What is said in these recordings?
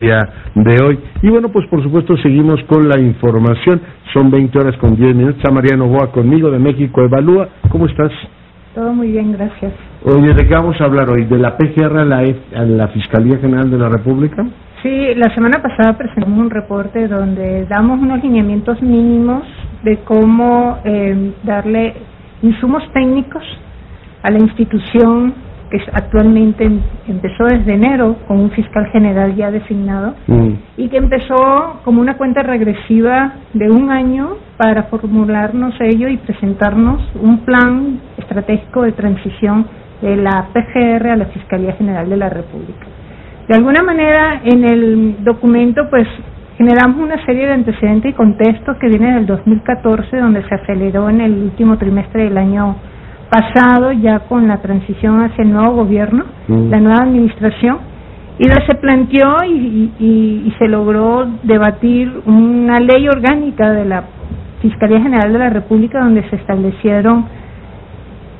de hoy. Y bueno, pues por supuesto seguimos con la información. Son 20 horas con 10 minutos. Está Mariano Boa conmigo de México Evalúa. ¿Cómo estás? Todo muy bien, gracias. Oye, ¿de qué vamos a hablar hoy? ¿De la PGR a la, a la Fiscalía General de la República? Sí, la semana pasada presentamos un reporte donde damos unos lineamientos mínimos de cómo eh, darle insumos técnicos a la institución que actualmente em, empezó desde enero con un fiscal general ya designado mm. y que empezó como una cuenta regresiva de un año para formularnos ello y presentarnos un plan estratégico de transición de la PGR a la Fiscalía General de la República. De alguna manera, en el documento, pues generamos una serie de antecedentes y contextos que vienen del 2014, donde se aceleró en el último trimestre del año pasado ya con la transición hacia el nuevo gobierno, mm. la nueva administración, y se planteó y, se logró debatir una ley orgánica de la Fiscalía General de la República donde se establecieron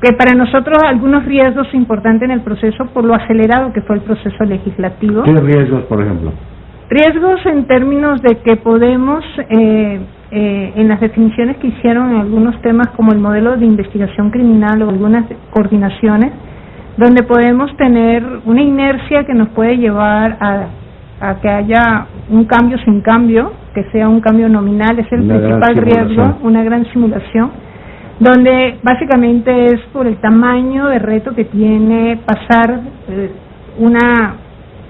que para nosotros algunos riesgos importantes en el proceso por lo acelerado que fue el proceso legislativo. ¿Qué riesgos, por ejemplo? Riesgos en términos de que podemos eh, eh, en las definiciones que hicieron en algunos temas como el modelo de investigación criminal o algunas coordinaciones, donde podemos tener una inercia que nos puede llevar a, que haya un cambio sin cambio, que sea un cambio nominal, es el principal riesgo, una gran simulación, donde básicamente es por el tamaño de reto que tiene pasar eh, una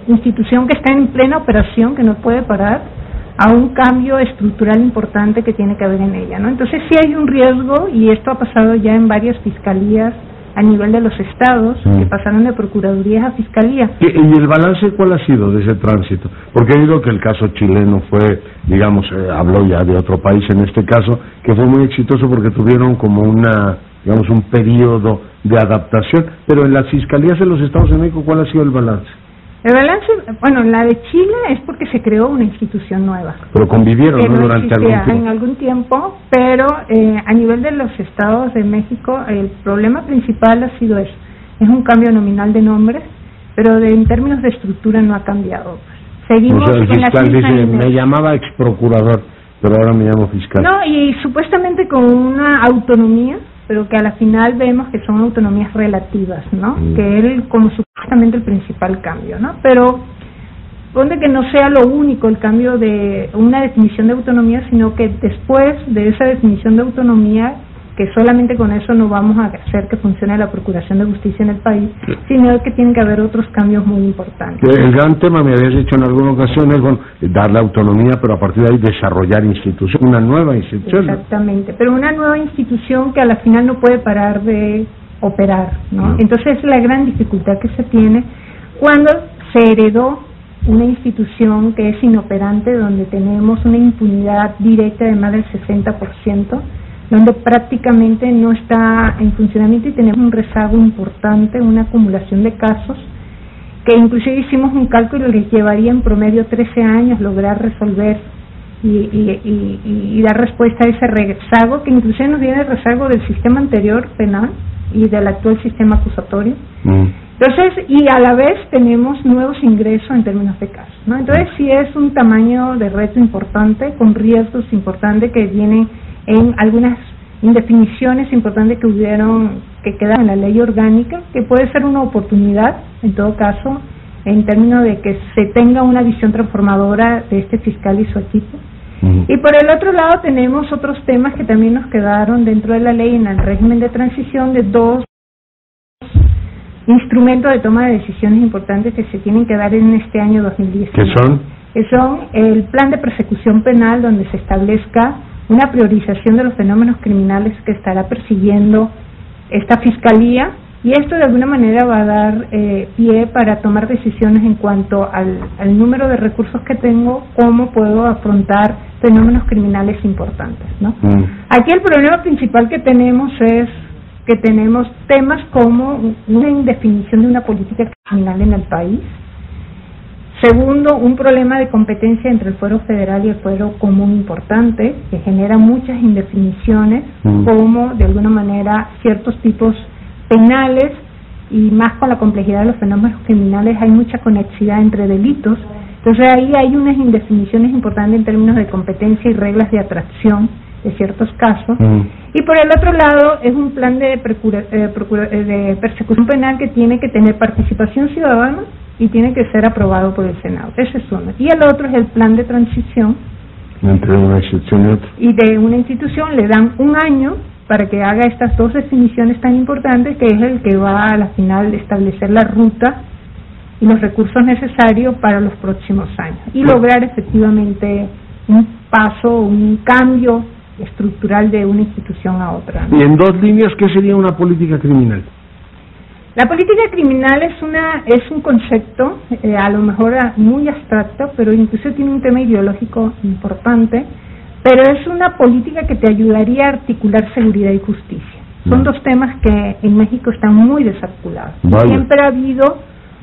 institución que está en plena operación, que no puede parar, a un cambio estructural importante que tiene que haber en ella, ¿no? Entonces sí hay un riesgo y esto ha pasado ya en varias fiscalías a nivel de los estados que pasaron de procuradurías a fiscalía. ¿Y, el balance cuál ha sido de ese tránsito? Porque he oído que el caso chileno fue, digamos, eh, habló ya de otro país en este caso, que fue muy exitoso porque tuvieron como una, digamos, un periodo de adaptación, pero en las fiscalías de los Estados Unidos, ¿cuál ha sido el balance? El balance, bueno, la de Chile es porque se creó una institución nueva. Pero convivieron durante algún tiempo. En algún tiempo, pero eh, a nivel de los estados de México, el problema principal ha sido eso. Es un cambio nominal de nombres, pero de, en términos de estructura no ha cambiado. Seguimos o sea, el fiscal dice, me llamaba ex procurador, pero ahora me llamo fiscal. No, y supuestamente con una autonomía pero que a la final vemos que son autonomías relativas, ¿no? Mm. Que él como supuestamente el principal cambio, ¿no? Pero ponte que no sea lo único el cambio de una definición de autonomía, sino que después de esa definición de autonomía que solamente con eso no vamos a hacer que funcione la Procuración de Justicia en el país, sino que tienen que haber otros cambios muy importantes. El gran tema, me habías dicho en alguna ocasión, es bueno, darle autonomía, pero a partir de ahí desarrollar institución, una nueva institución. Exactamente, pero una nueva institución que a la final no puede parar de operar, ¿no? Entonces es la gran dificultad que se tiene cuando se heredó una institución que es inoperante, donde tenemos una impunidad directa de más del 60%, donde prácticamente no está en funcionamiento y tenemos un rezago importante, una acumulación de casos, que inclusive hicimos un cálculo que llevaría en promedio 13 años lograr resolver y, dar respuesta a ese rezago, que inclusive nos viene el rezago del sistema anterior penal y del actual sistema acusatorio. Mm. Entonces, y a la vez tenemos nuevos ingresos en términos de casos. ¿no? Entonces, sí es un tamaño de reto importante, con riesgos importantes que vienen en algunas indefiniciones importantes que hubieron, que quedan en la ley orgánica, que puede ser una oportunidad, en todo caso, en términos de que se tenga una visión transformadora de este fiscal y su equipo. Y por el otro lado tenemos otros temas que también nos quedaron dentro de la ley en el régimen de transición de dos instrumentos de toma de decisiones importantes que se tienen que dar en este año 2019. ¿Qué son? Que son el plan de persecución penal donde se establezca una priorización de los fenómenos criminales que estará persiguiendo esta fiscalía y esto de alguna manera va a dar eh, pie para tomar decisiones en cuanto al, número de recursos que tengo, cómo puedo afrontar fenómenos criminales importantes. ¿no? Mm. Aquí el problema principal que tenemos es que tenemos temas como una indefinición de una política criminal en el país, Segundo, un problema de competencia entre el fuero federal y el fuero común importante, que genera muchas indefiniciones, mm. como de alguna manera ciertos tipos penales y más con la complejidad de los fenómenos criminales hay mucha conexidad entre delitos Entonces ahí hay unas indefiniciones importantes en términos de competencia y reglas de atracción de ciertos casos. Mm. Y por el otro lado es un plan de, procura- eh, procura- eh, de persecución penal que tiene que tener participación ciudadana y tiene que ser aprobado por el Senado. Ese es uno. Y el otro es el plan de transición Entre una excepción y otra. y de una institución le dan un año para que haga estas dos definiciones tan importantes que es el que va a la final establecer la ruta y los recursos necesarios para los próximos años y lograr efectivamente un paso, un cambio estructural de una institución a otra. ¿no? Y en dos líneas, ¿qué sería una política criminal? La política criminal es una es un concepto eh, a lo mejor ah, muy abstracto, pero incluso tiene un tema ideológico importante, pero es una política que te ayudaría a articular seguridad y justicia. Son Mm. dos temas que en México están muy desarticulados. Siempre ha habido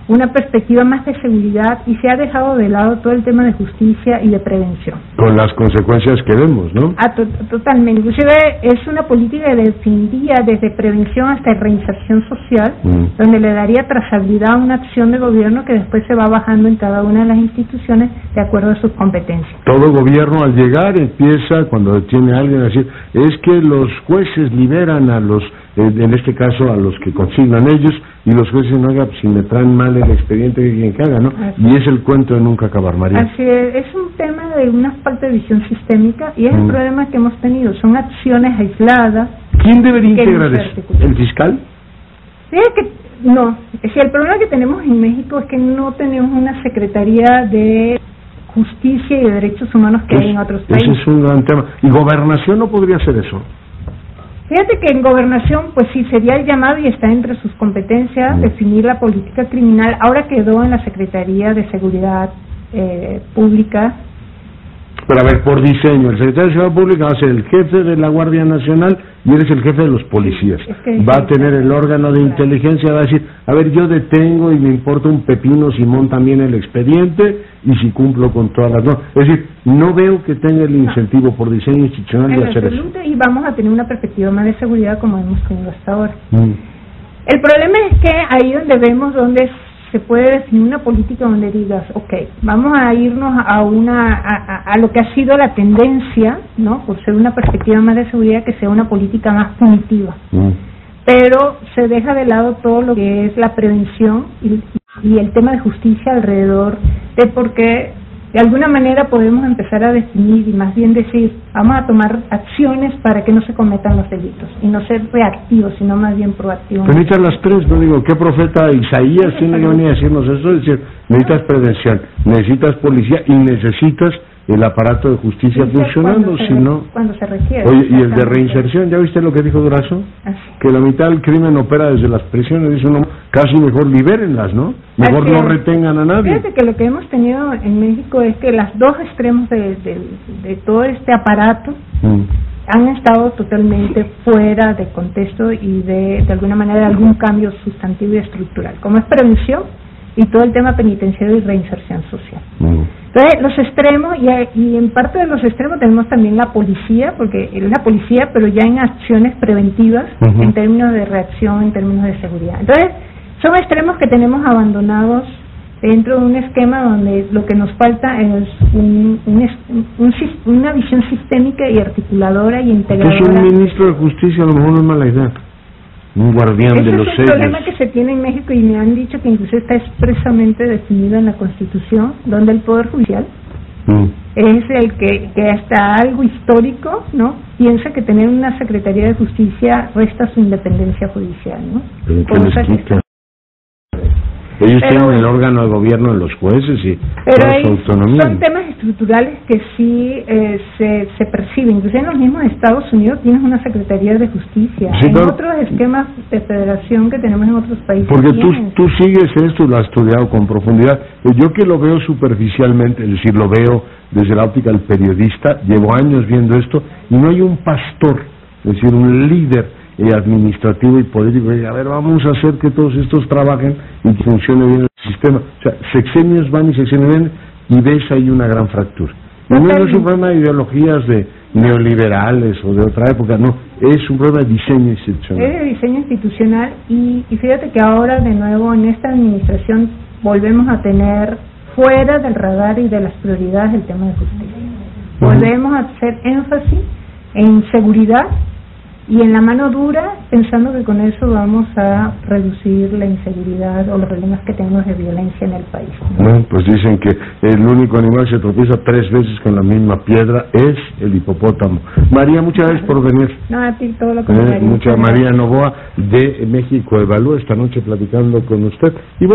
una perspectiva más de seguridad y se ha dejado de lado todo el tema de justicia y de prevención. Con las consecuencias que vemos, ¿no? Ah, to- totalmente. Inclusive es una política que defendía desde prevención hasta reinserción social, Mm. donde le daría trazabilidad a una acción de gobierno que después se va bajando en cada una de las instituciones de acuerdo a sus competencias. Todo gobierno al llegar empieza, cuando detiene a alguien, a decir, es que los jueces liberan a los, en este caso, a los que consignan ellos, y los jueces no, oiga, pues, si me traen mal el expediente, que quien haga, ¿no? Así Y es el cuento de nunca acabar, María. Así es, es un tema de una falta de visión sistémica y es el Mm. problema que hemos tenido. Son acciones aisladas. ¿Quién debería integrar eso? ¿El fiscal? Fíjate que no, es decir, el problema que tenemos en México es que no tenemos una secretaría de justicia y de derechos humanos que hay en otros Ese países. es un gran tema. ¿Y gobernación no podría hacer eso? Fíjate que en gobernación, pues sí, sería el llamado y está entre sus competencias definir la política criminal. Ahora quedó en la Secretaría de Seguridad eh, Pública. Pero a ver, por diseño, el secretario de Seguridad Pública va a ser el jefe de la Guardia Nacional y eres el jefe de los policías. Es que- va a tener el órgano de inteligencia, va a decir, a ver, yo detengo y me importa un pepino si montan bien el expediente y si cumplo con todas las normas. Es decir, no veo que tenga el incentivo por diseño institucional de hacer eso. y vamos a tener una perspectiva más de seguridad como hemos tenido hasta ahora. Mm. El problema es que ahí donde vemos donde se puede definir una política donde digas, ok, vamos a irnos a una a, a- lo que ha sido la tendencia, ¿no? Por ser una perspectiva más de seguridad que sea una política más punitiva. Mm. Pero se deja de lado todo lo que es la prevención y, y el tema de justicia alrededor de por qué de alguna manera podemos empezar a definir y más bien decir, vamos a tomar acciones para que no se cometan los delitos y no ser reactivos, sino más bien proactivos. Pero necesitas las tres, no digo, ¿qué profeta Isaías tiene que venir a decirnos eso? Es decir, necesitas prevención, necesitas policía y necesitas el aparato de justicia funcionando, cuando se si re- no... Cuando se requiere. Oye, ¿y el de reinserción? ¿Ya viste lo que dijo Durazo? Así. Que la mitad del crimen opera desde las prisiones. Dice uno, casi mejor libérenlas, ¿no? Mejor Así no es. retengan a nadie. Fíjate que lo que hemos tenido en México es que las dos extremos de, de, de todo este aparato Mm. han estado totalmente fuera de contexto y de, de alguna manera de algún cambio sustantivo y estructural, como es prevención y todo el tema penitenciario y reinserción social. Mm. Entonces, los extremos, y, y en parte de los extremos tenemos también la policía, porque es la policía, pero ya en acciones preventivas, en términos de reacción, en términos de seguridad. Entonces, son extremos que tenemos abandonados dentro de un esquema donde lo que nos falta es un, un un una visión sistémica y articuladora y integradora. un ministro de justicia a lo mejor no es mala idea. Un guardián Ese de los es problema sellos. que se tiene en México y me han dicho que incluso está expresamente definido en la Constitución, donde el Poder Judicial Mm. es el que, que hasta algo histórico, ¿no? Piensa que tener una Secretaría de Justicia resta su independencia judicial, ¿no? Pero ¿qué Cosa les que quita? está- Ellos Pero- tienen el órgano de gobierno en los jueces y Pero hay, su autonomía. son temas estructurales que sí eh, se, se perciben. Incluso en los mismos Estados Unidos tienes una Secretaría de Justicia. Sí, pero- otros esquemas de federación que tenemos en otros países. Porque tú, tú sigues esto, lo has estudiado con profundidad. Eh, Yo que lo veo superficialmente, es decir, lo veo desde la óptica del periodista, llevo años viendo esto, y no hay un pastor, es decir, un líder eh, administrativo y político diga, a ver, vamos a hacer que todos estos trabajen y que funcione bien el sistema. O sea, sexenios van y sexenios vienen y ves ahí una gran fractura. Y no, es un problema de ideologías de neoliberales o de otra época, no, es un problema de diseño institucional. Es de diseño institucional y, y fíjate que ahora de nuevo en esta administración volvemos a tener fuera del radar y de las prioridades del tema de justicia. Volvemos a hacer énfasis en seguridad y en la mano dura, pensando que con eso vamos a reducir la inseguridad o los problemas que tenemos de violencia en el país. Bueno, pues dicen que el único animal que se tropieza tres veces con la misma piedra es el hipopótamo. María, muchas gracias por venir. No, a ti todo lo que Eh, María Novoa de México Evalúa esta noche platicando con usted. Y